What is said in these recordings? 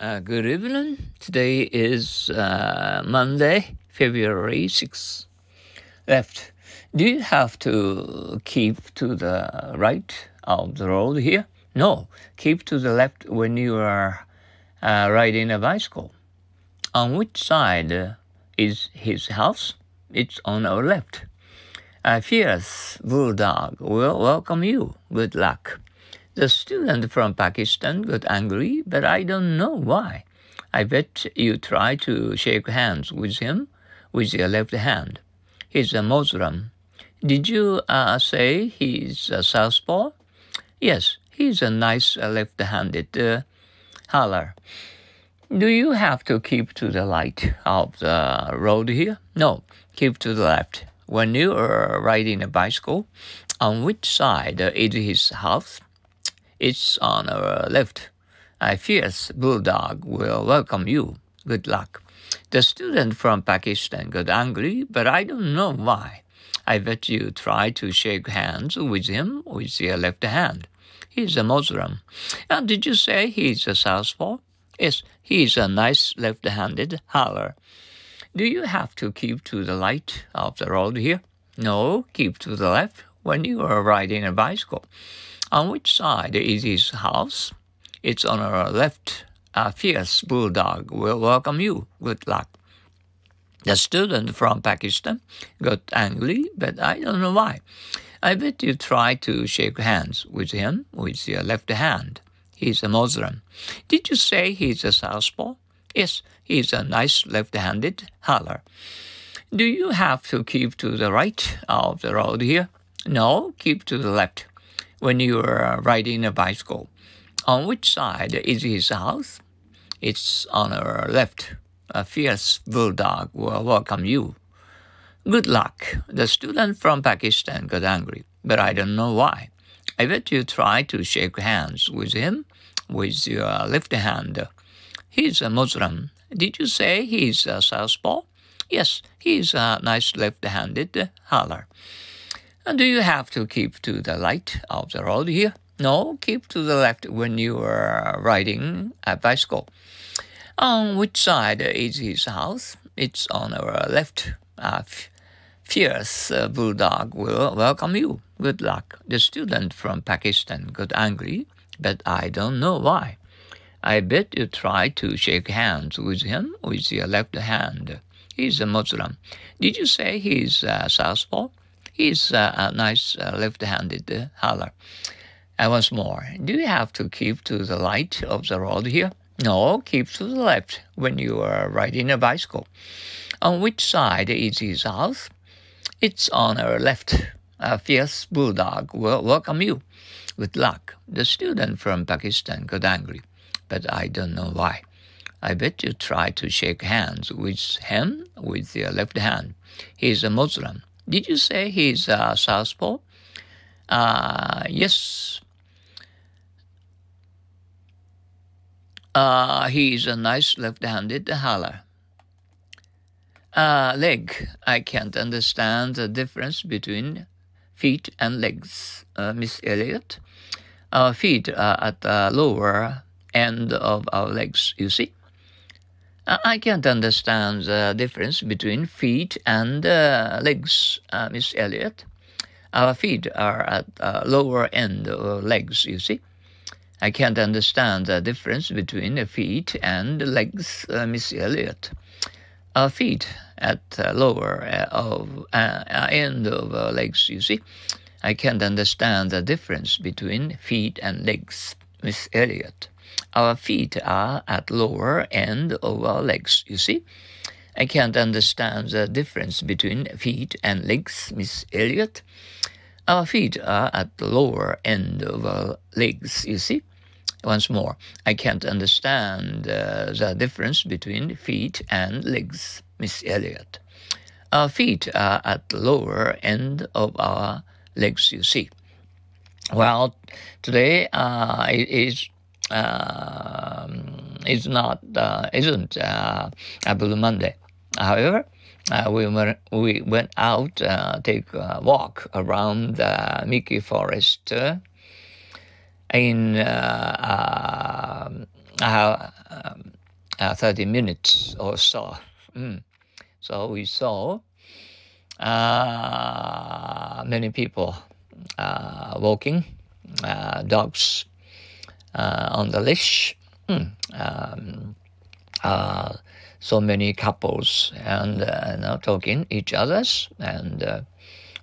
Uh, good evening. Today is uh, Monday, February 6th. Left. Do you have to keep to the right of the road here? No, keep to the left when you are uh, riding a bicycle. On which side is his house? It's on our left. A fierce bulldog will welcome you. Good luck. The student from Pakistan got angry, but I don't know why. I bet you try to shake hands with him with your left hand. He's a Muslim. Did you uh, say he's a southpaw? Yes, he's a nice left-handed uh, holler. Do you have to keep to the light of the road here? No, keep to the left. When you are riding a bicycle, on which side is his house? It's on our left. A fierce bulldog will welcome you. Good luck. The student from Pakistan got angry, but I don't know why. I bet you try to shake hands with him with your left hand. He's a Muslim. And did you say he's a southpaw? Yes, he's a nice left-handed holler. Do you have to keep to the light of the road here? No, keep to the left when you are riding a bicycle. On which side is his house? It's on our left. A fierce bulldog will welcome you. Good luck. The student from Pakistan got angry, but I don't know why. I bet you try to shake hands with him with your left hand. He's a Muslim. Did you say he's a southpaw? Yes, he's a nice left-handed holler. Do you have to keep to the right of the road here? No, keep to the left when you are uh, riding a bicycle. On which side is his house? It's on our left. A fierce bulldog will welcome you. Good luck. The student from Pakistan got angry, but I don't know why. I bet you try to shake hands with him with your left hand. He's a Muslim. Did you say he's a southpaw? Yes, he's a nice left-handed holler. And do you have to keep to the light of the road here? No, keep to the left when you are riding a bicycle. On which side is his house? It's on our left. A fierce uh, bulldog will welcome you. Good luck. The student from Pakistan got angry, but I don't know why. I bet you try to shake hands with him with your left hand. He's a Muslim. Did you say he's a southpaw? He's a nice uh, left-handed uh, holler. And once more, do you have to keep to the light of the road here? No, keep to the left when you are riding a bicycle. On which side is his house? It's on our left. A fierce bulldog will welcome you. With luck. The student from Pakistan got angry, but I don't know why. I bet you try to shake hands with him with your left hand. He's a Muslim. Did you say he's a southpaw? Uh, yes. Uh, he's a nice left-handed holler. Uh, leg. I can't understand the difference between feet and legs, uh, Miss Elliot. Our feet are at the lower end of our legs, you see. I can't understand the difference between feet and uh, legs, uh, Miss Elliot. Our feet are at the lower end of legs, you see. I can't understand the difference between feet and legs, uh, Miss Elliot. Our feet at the lower uh, of, uh, end of legs, you see. I can't understand the difference between feet and legs, Miss Elliot. Our feet are at lower end of our legs, you see. I can't understand the difference between feet and legs, Miss Elliot. Our feet are at the lower end of our legs, you see. Once more, I can't understand uh, the difference between feet and legs, Miss Elliot. Our feet are at the lower end of our legs, you see. Well, today uh, is um, is not uh, isn't uh, a Blue Monday. However, uh, we went we went out uh, take a walk around the Mickey Forest uh, in uh, um, 30 minutes or so. Mm. So we saw many people walking, dogs on the leash, mm. um, uh, so many couples and uh, know, talking each others and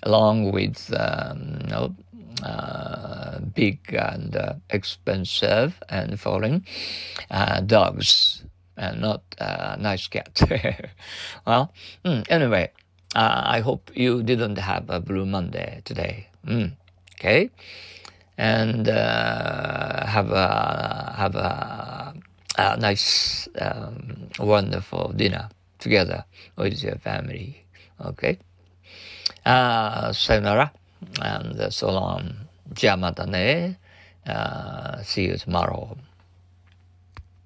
along with um, you know, uh, big and uh, expensive and foreign uh, dogs and not nice cat. well, mm, anyway, I hope you didn't have a Blue Monday today. Mm, okay, and have a have a, a nice, um, wonderful dinner together with your family. Okay. あさよなら。and so long. じゃあまたね。Uh, see you tomorrow.